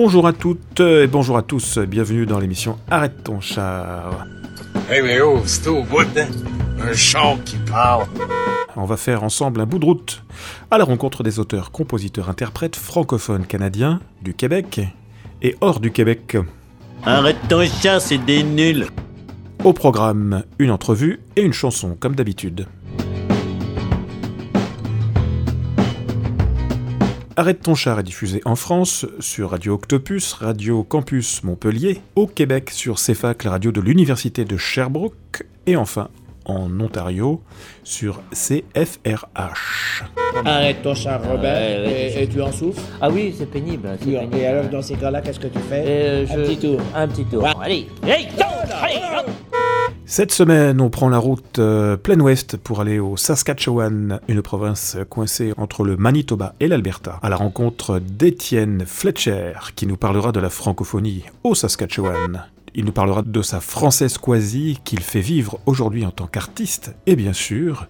Bonjour à toutes et bonjour à tous, bienvenue dans l'émission Arrête ton char. Hey mais oh, c'est au bout, hein? Un char qui parle. On va faire ensemble un bout de route à la rencontre des auteurs, compositeurs, interprètes francophones canadiens du Québec et hors du Québec. Arrête ton char, c'est des nuls. Au programme, une entrevue et une chanson comme d'habitude. Arrête ton char est diffusé en France sur Radio Octopus, Radio Campus Montpellier, au Québec sur CFAC, la radio de l'Université de Sherbrooke, et enfin en Ontario sur CFRH. Arrête ton char, Robert, ouais, et, et tu en souffres? Ah oui, c'est pénible. c'est pénible. Et alors, dans ces cas-là, qu'est-ce que tu fais? Euh, Un petit tour. Un petit tour. Ouais. Allez, go, allez, go. Cette semaine, on prend la route euh, plein ouest pour aller au Saskatchewan, une province coincée entre le Manitoba et l'Alberta, à la rencontre d'Étienne Fletcher, qui nous parlera de la francophonie au Saskatchewan. Il nous parlera de sa française quasi qu'il fait vivre aujourd'hui en tant qu'artiste, et bien sûr,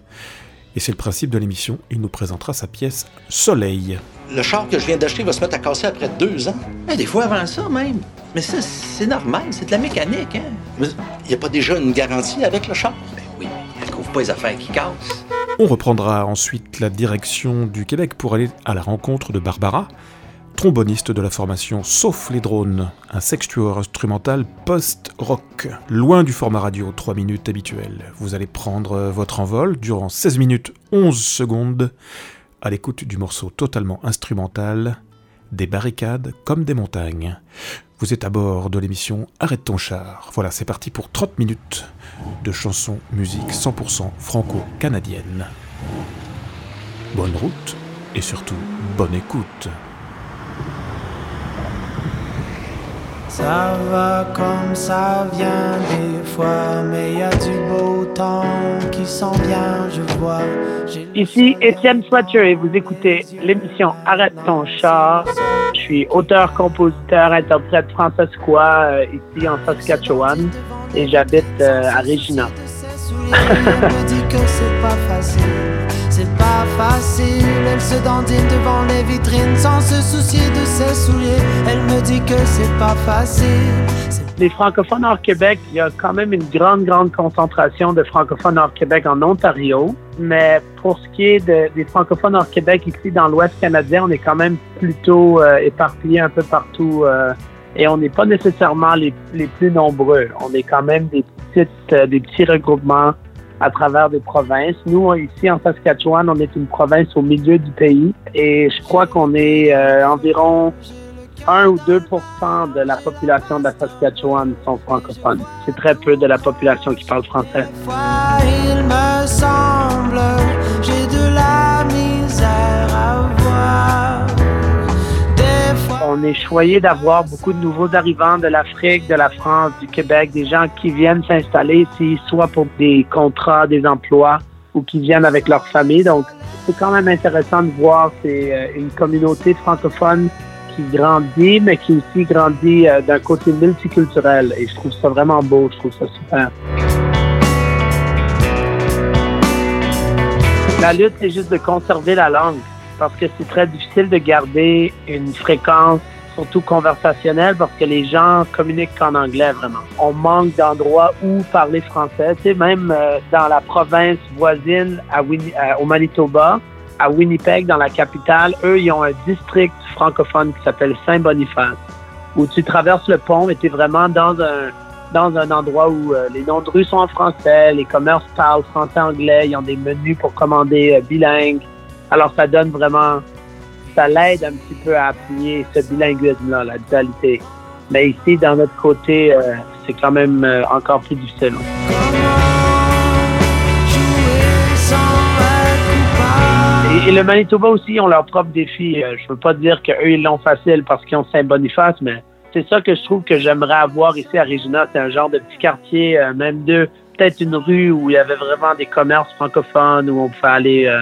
et c'est le principe de l'émission, il nous présentera sa pièce Soleil. Le char que je viens d'acheter va se mettre à casser après deux ans. Eh, des fois avant ça même. Mais ça, c'est normal, c'est de la mécanique, hein? Il n'y a pas déjà une garantie avec le char? Ben oui, elle couvre pas les affaires qui cassent. On reprendra ensuite la direction du Québec pour aller à la rencontre de Barbara, tromboniste de la formation Sauf les drones, un sextuor instrumental post-rock, loin du format radio 3 minutes habituel. Vous allez prendre votre envol durant 16 minutes 11 secondes à l'écoute du morceau totalement instrumental Des barricades comme des montagnes. Vous êtes à bord de l'émission Arrête ton char. Voilà, c'est parti pour 30 minutes de chansons, musique 100% franco-canadienne. Bonne route et surtout bonne écoute. Ça va comme ça vient des fois, mais y a du beau temps qui s'en vient, je vois. Ici Étienne Fletcher et vous écoutez l'émission Arrête ton char. Je suis auteur, compositeur, interprète francescois euh, ici en Saskatchewan et j'habite euh, à Regina. Elle se dandine devant les vitrines sans se soucier de ses souliers. Elle me dit que c'est pas facile. Les francophones hors Québec, il y a quand même une grande, grande concentration de francophones hors Québec en Ontario. Mais pour ce qui est de- des francophones hors Québec ici dans l'Ouest canadien, on est quand même plutôt euh, éparpillés un peu partout. euh, et on n'est pas nécessairement les, les plus nombreux. On est quand même des petites, euh, des petits regroupements à travers des provinces. Nous, ici en Saskatchewan, on est une province au milieu du pays et je crois qu'on est euh, environ 1 ou 2% de la population de la Saskatchewan sont francophones. C'est très peu de la population qui parle français. On est choyé d'avoir beaucoup de nouveaux arrivants de l'Afrique, de la France, du Québec, des gens qui viennent s'installer ici, soit pour des contrats, des emplois, ou qui viennent avec leur famille. Donc, c'est quand même intéressant de voir c'est euh, une communauté francophone qui grandit, mais qui aussi grandit euh, d'un côté multiculturel. Et je trouve ça vraiment beau, je trouve ça super. La lutte, c'est juste de conserver la langue parce que c'est très difficile de garder une fréquence, surtout conversationnelle, parce que les gens communiquent qu'en anglais vraiment. On manque d'endroits où parler français. Tu sais, même euh, dans la province voisine euh, au Manitoba, à Winnipeg, dans la capitale, eux, ils ont un district francophone qui s'appelle Saint-Boniface, où tu traverses le pont et tu es vraiment dans un dans un endroit où euh, les noms de rue sont en français, les commerces parlent français-anglais, ils ont des menus pour commander bilingues. Alors, ça donne vraiment, ça l'aide un petit peu à appuyer ce bilinguisme-là, la dualité. Mais ici, dans notre côté, euh, c'est quand même euh, encore plus difficile. Et, et le Manitoba aussi ont leurs propres défis. Euh, je veux pas dire qu'eux, ils l'ont facile parce qu'ils ont Saint-Boniface, mais c'est ça que je trouve que j'aimerais avoir ici à Regina. C'est un genre de petit quartier, même de peut-être une rue où il y avait vraiment des commerces francophones, où on pouvait aller...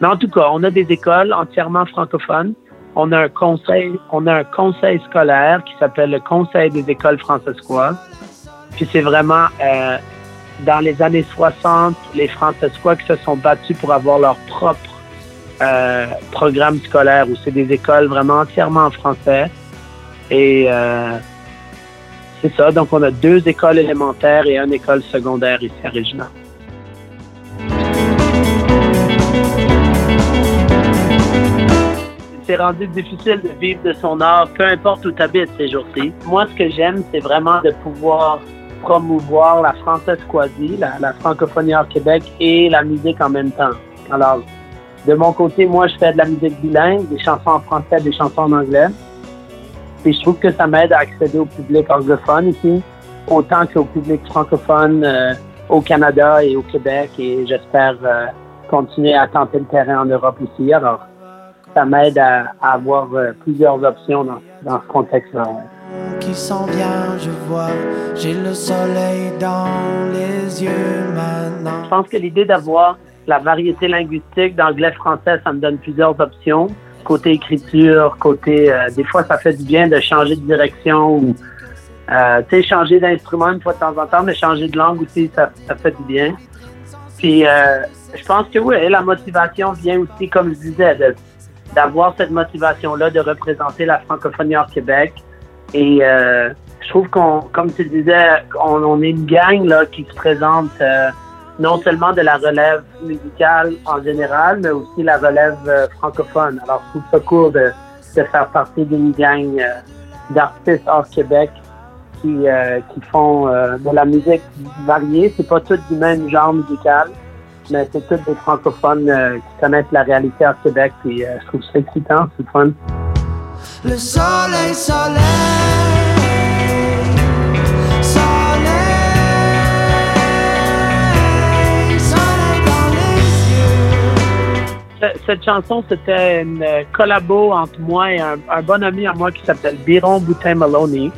Mais en tout cas, on a des écoles entièrement francophones. On a un conseil, on a un conseil scolaire qui s'appelle le Conseil des écoles francescoises. Puis c'est vraiment euh, dans les années 60, les Francescois qui se sont battus pour avoir leur propre euh, programme scolaire où c'est des écoles vraiment entièrement en français. Et euh, c'est ça. Donc, on a deux écoles élémentaires et une école secondaire ici à Regina. C'est rendu difficile de vivre de son art, peu importe où tu habites ces jours-ci. Moi, ce que j'aime, c'est vraiment de pouvoir promouvoir la française quasi, la, francophonie hors Québec et la musique en même temps. Alors, de mon côté, moi, je fais de la musique bilingue, des chansons en français, des chansons en anglais. Puis je trouve que ça m'aide à accéder au public anglophone ici, autant qu'au public francophone euh, au Canada et au Québec. Et j'espère euh, continuer à tenter le terrain en Europe aussi. Alors, ça m'aide à, à avoir euh, plusieurs options dans, dans ce contexte-là. qui s'en vient, je vois, j'ai le soleil dans les yeux maintenant. Je pense que l'idée d'avoir la variété linguistique d'anglais-français, ça me donne plusieurs options. Côté écriture, côté... euh, des fois, ça fait du bien de changer de direction ou, euh, tu sais, changer d'instrument une fois de temps en temps, mais changer de langue aussi, ça, ça fait du bien. Puis, euh, je pense que oui, la motivation vient aussi, comme je disais, de- d'avoir cette motivation-là de représenter la francophonie hors Québec. Et euh, je trouve qu'on, comme tu disais, on, on est une gang là, qui se présente euh, non seulement de la relève musicale en général, mais aussi la relève euh, francophone. Alors, je trouve ça cool de, de faire partie d'une gang euh, d'artistes hors Québec qui, euh, qui font de la musique variée. C'est pas toutes du même genre musical, mais c'est toutes des francophones euh, qui connaissent la réalité hors Québec. Puis euh, je trouve ça excitant, c'est fun. Le soleil, soleil, soleil, soleil dans les yeux. Ce- Cette chanson, c'était une euh, collabo entre moi et un, un bon ami à moi qui s'appelle Biron Boutin-Maloney,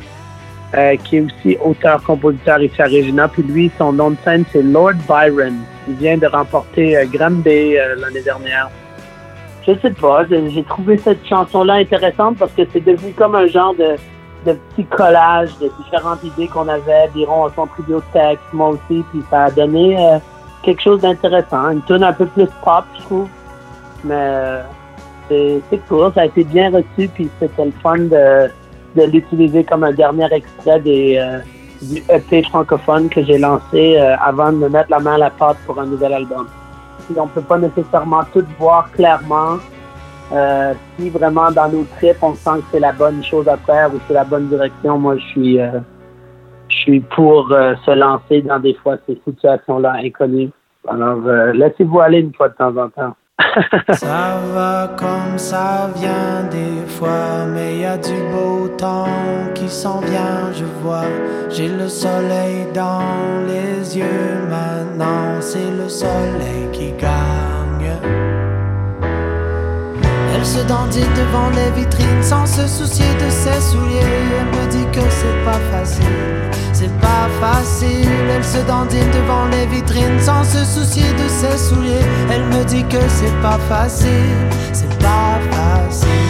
euh, qui est aussi auteur-compositeur ici à Regina. Puis lui, son nom de scène, c'est Lord Byron. Il vient de remporter euh, Granby euh, l'année dernière. Je sais pas, j'ai trouvé cette chanson-là intéressante parce que c'est devenu comme un genre de, de petit collage de différentes idées qu'on avait. Biron a son trio de texte, moi aussi, puis ça a donné euh, quelque chose d'intéressant. Une tune un peu plus pop, je trouve. Mais euh, c'est cool, ça a été bien reçu, puis c'était le fun de, de l'utiliser comme un dernier extrait des, euh, du EP francophone que j'ai lancé euh, avant de me mettre la main à la pâte pour un nouvel album. Puis on peut pas nécessairement tout voir clairement. Euh, si vraiment dans nos trips, on sent que c'est la bonne chose à faire ou c'est la bonne direction, moi je suis euh, je suis pour se lancer dans des fois ces situations-là inconnues. Alors laissez-vous aller une fois de temps en temps. Ça va comme ça vient des fois, mais y a du beau temps qui s'en vient, je vois. J'ai le soleil dans les yeux maintenant, c'est le soleil qui gagne. Elle se dandine devant les vitrines sans se soucier de ses souliers. Elle me dit que c'est pas facile, c'est pas facile. Elle se dandine devant les vitrines sans se soucier de ses souliers. Elle me dit que c'est pas facile, c'est pas facile.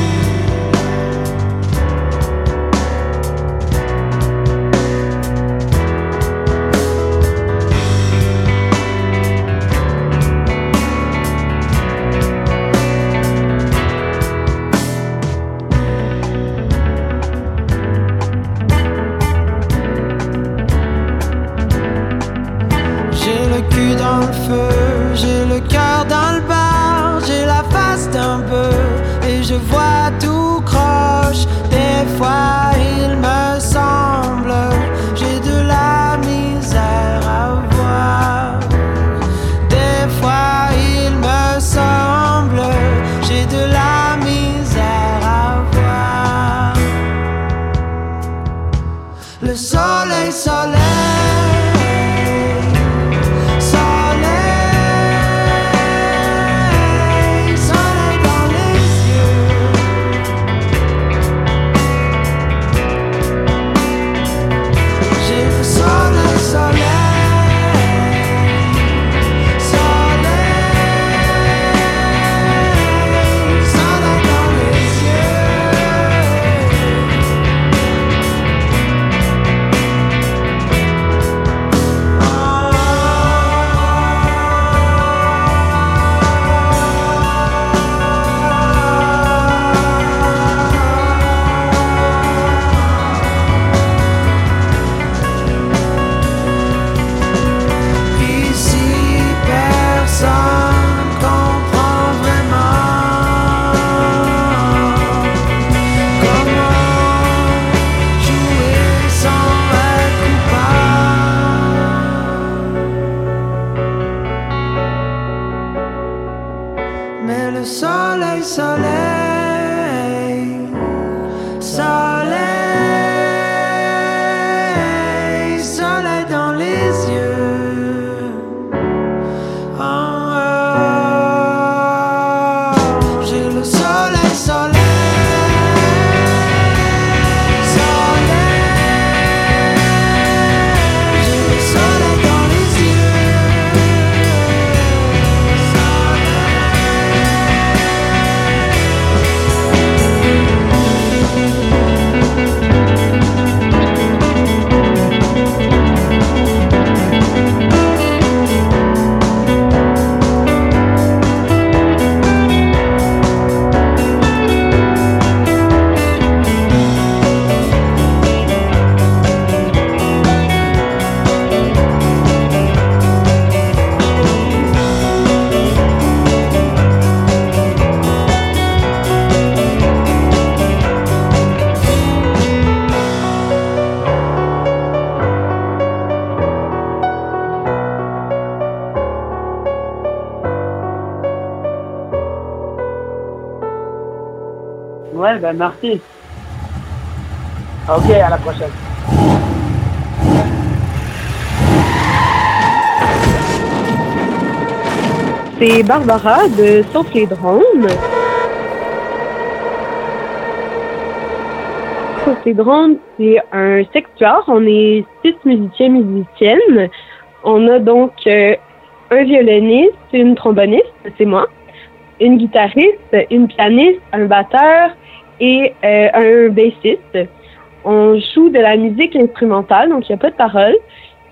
Merci. Ok, à la prochaine. C'est Barbara de Sauf les drones. Sauf les drones, c'est un secteur. On est six musiciens musiciennes. On a donc euh, un violoniste, une tromboniste, c'est moi, une guitariste, une pianiste, un batteur et euh, un bassiste. On joue de la musique instrumentale, donc il n'y a pas de paroles,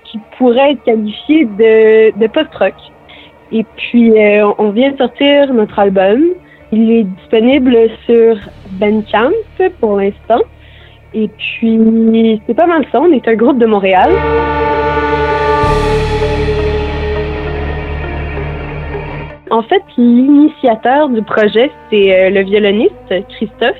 qui pourrait être qualifiée de, de post-rock. Et puis, euh, on vient de sortir notre album. Il est disponible sur Bandcamp pour l'instant. Et puis, c'est pas mal ça. On est un groupe de Montréal. En fait, l'initiateur du projet, c'est euh, le violoniste Christophe,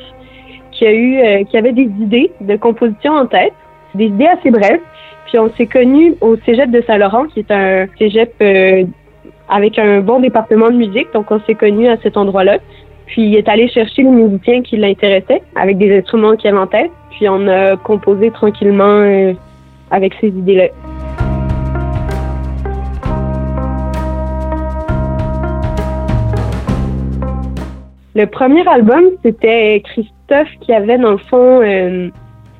qui a eu, euh, qui avait des idées de composition en tête, des idées assez brèves. Puis on s'est connus au Cégep de Saint-Laurent, qui est un cégep euh, avec un bon département de musique. Donc on s'est connus à cet endroit-là. Puis il est allé chercher les musiciens qui l'intéressaient, avec des instruments qu'il avait en tête. Puis on a composé tranquillement avec ces idées-là. Le premier album, c'était Christophe qui avait, dans le fond, euh,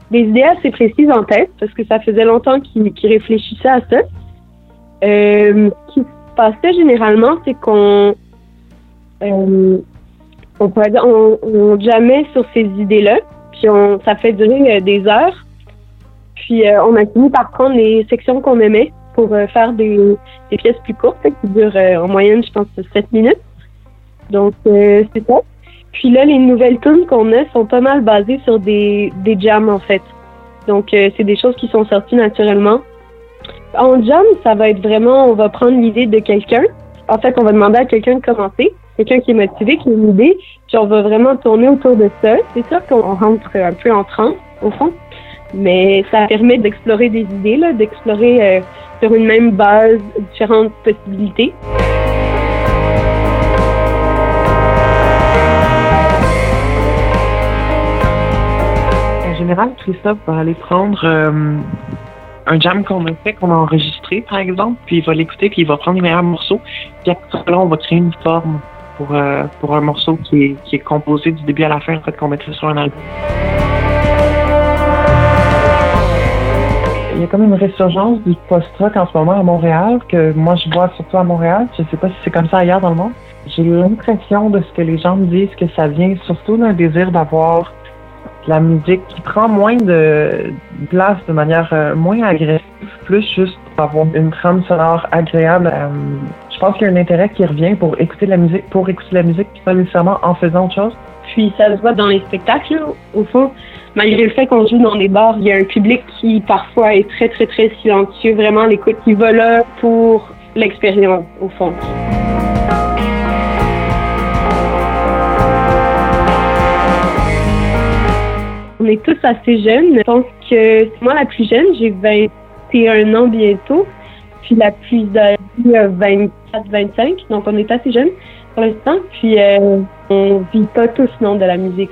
des idées assez précises en tête, parce que ça faisait longtemps qu'il réfléchissait à ça. Euh, ce qui se passait généralement, c'est qu'on euh, on, on, on jamais sur ces idées-là, puis on, ça fait durer euh, des heures. Puis euh, on a fini par prendre les sections qu'on aimait pour euh, faire des, des pièces plus courtes, qui durent en moyenne, je pense, 7 minutes. Donc, euh, c'est ça. Puis là, les nouvelles tunes qu'on a sont pas mal basées sur des, jams, en fait. Donc, euh, c'est des choses qui sont sorties naturellement. En jam, ça va être vraiment, on va prendre l'idée de quelqu'un. En fait, on va demander à quelqu'un de commencer, quelqu'un qui est motivé, qui a une idée, puis on va vraiment tourner autour de ça. C'est sûr qu'on rentre un peu en transe, au fond, mais ça permet d'explorer des idées, d'explorer euh, sur une même base différentes possibilités. Général, Christophe va aller prendre euh, un jam qu'on a fait, qu'on a enregistré, par exemple, puis il va l'écouter, puis il va prendre les meilleurs morceaux. Puis après là, on va créer une forme pour, euh, pour un morceau qui est, qui est composé du début à la fin, en fait, qu'on mettrait sur un album. Il y a comme une résurgence du post-rock en ce moment à Montréal, que moi je vois surtout à Montréal. Je sais pas si c'est comme ça ailleurs dans le monde. J'ai l'impression de ce que les gens me disent que ça vient surtout d'un désir d'avoir la musique qui prend moins de place de manière euh, moins agressive, plus juste pour avoir une trame sonore agréable. Euh, je pense qu'il y a un intérêt qui revient pour écouter la musique, pour écouter la musique, puis pas nécessairement en faisant autre chose. Puis ça se voit dans les spectacles, au fond. Malgré le fait qu'on joue dans des bars, il y a un public qui parfois est très très très silencieux, vraiment l'écoute qui va là pour l'expérience, au fond. Est tous assez jeunes. Je pense que moi la plus jeune, j'ai 21 ans bientôt. Puis la plus âgée a 24-25, donc on est assez jeunes pour l'instant. Puis euh, on vit pas tous non de la musique.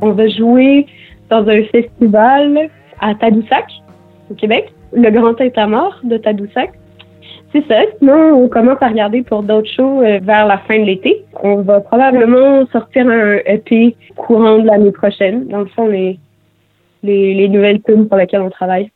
On va jouer dans un festival à Tadoussac, au Québec, le Grand Tintamarre de Tadoussac. C'est ça. Sinon, on commence à regarder pour d'autres shows euh, vers la fin de l'été. On va probablement sortir un EP courant de l'année prochaine. Dans le fond, les, les, les nouvelles tunes pour lesquelles on travaille.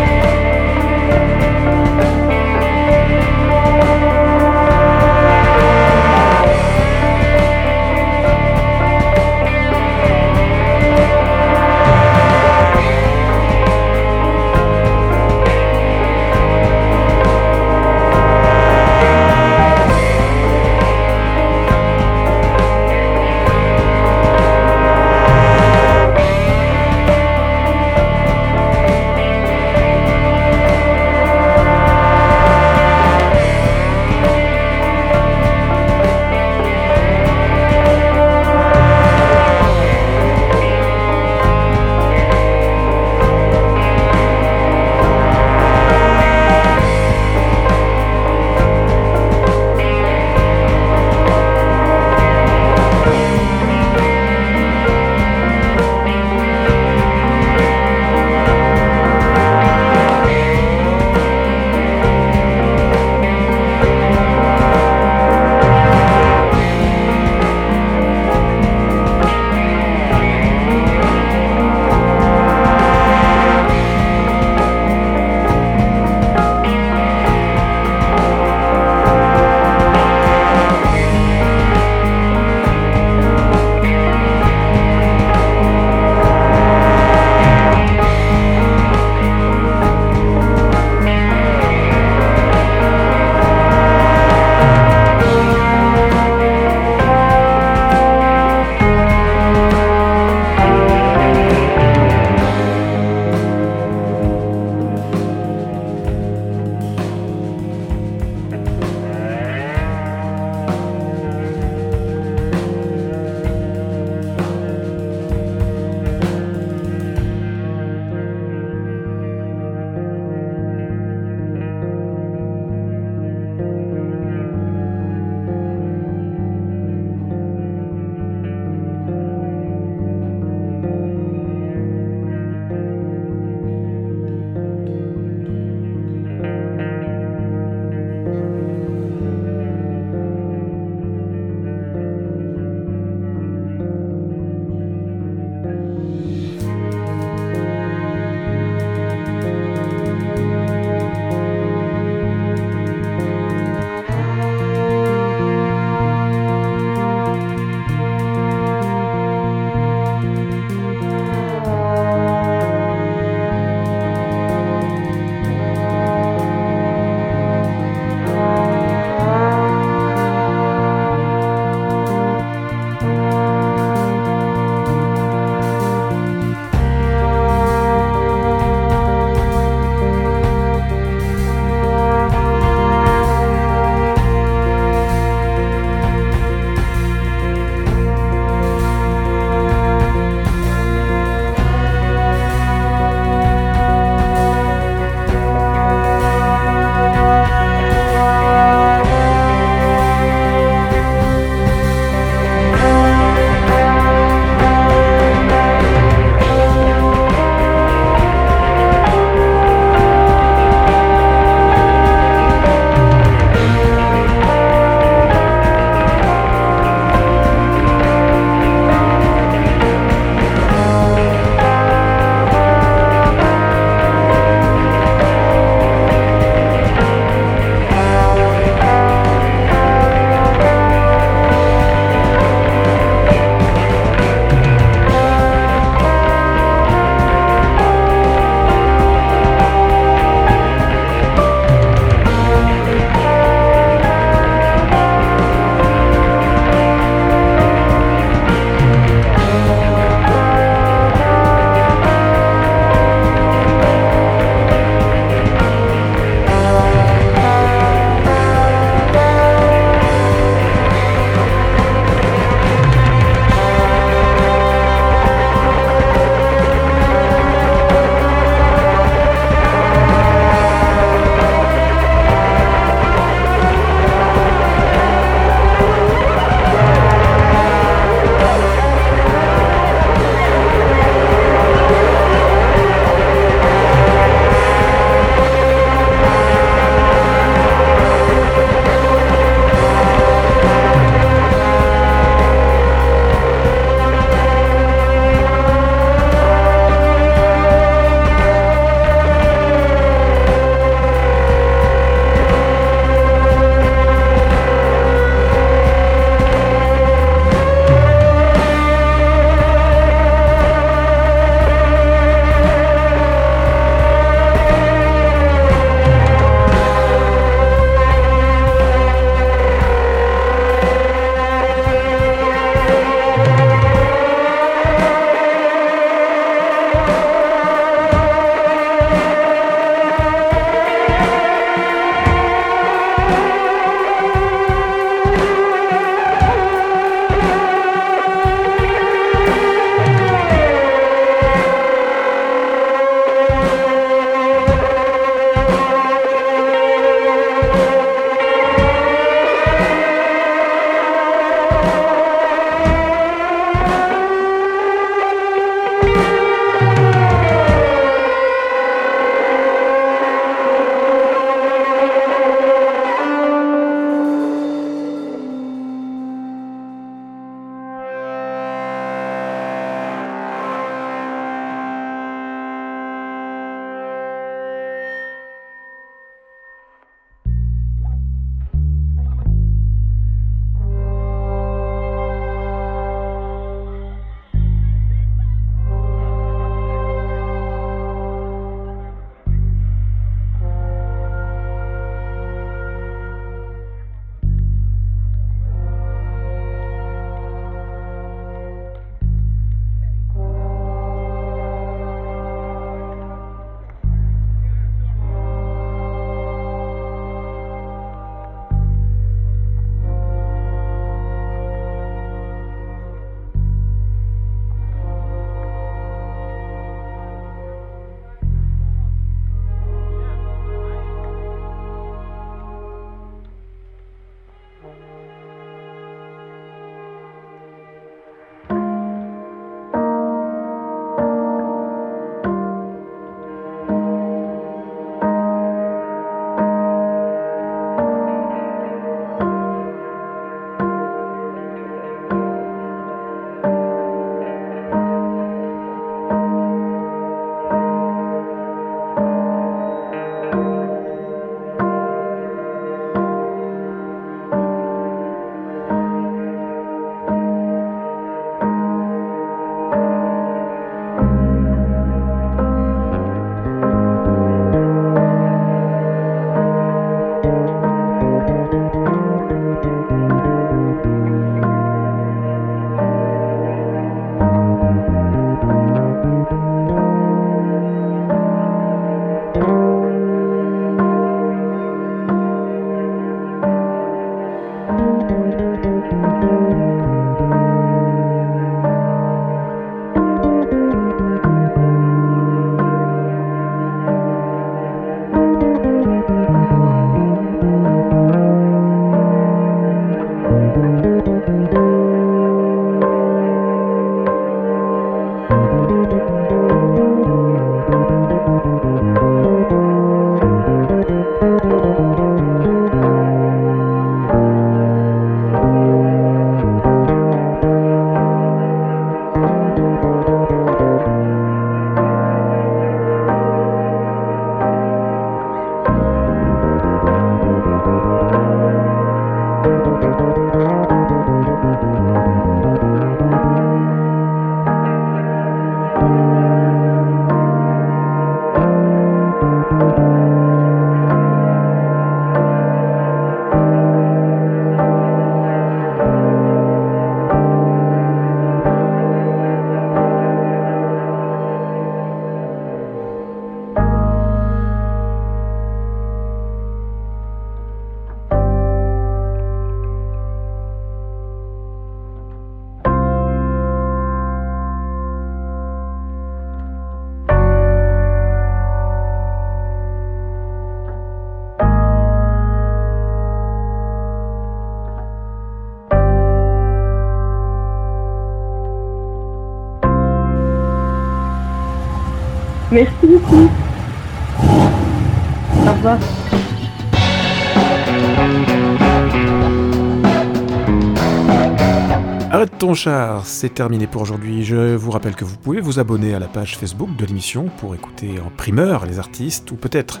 Arrête ton char, c'est terminé pour aujourd'hui. Je vous rappelle que vous pouvez vous abonner à la page Facebook de l'émission pour écouter en primeur les artistes, ou peut-être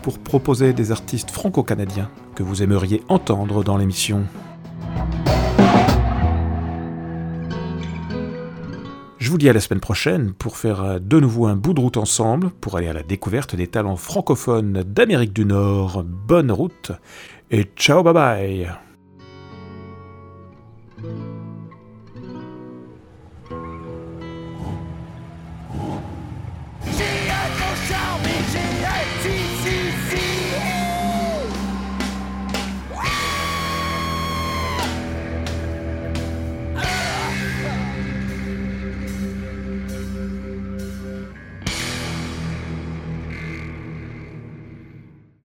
pour proposer des artistes franco-canadiens que vous aimeriez entendre dans l'émission. Je vous dis à la semaine prochaine pour faire de nouveau un bout de route ensemble, pour aller à la découverte des talents francophones d'Amérique du Nord. Bonne route et ciao bye bye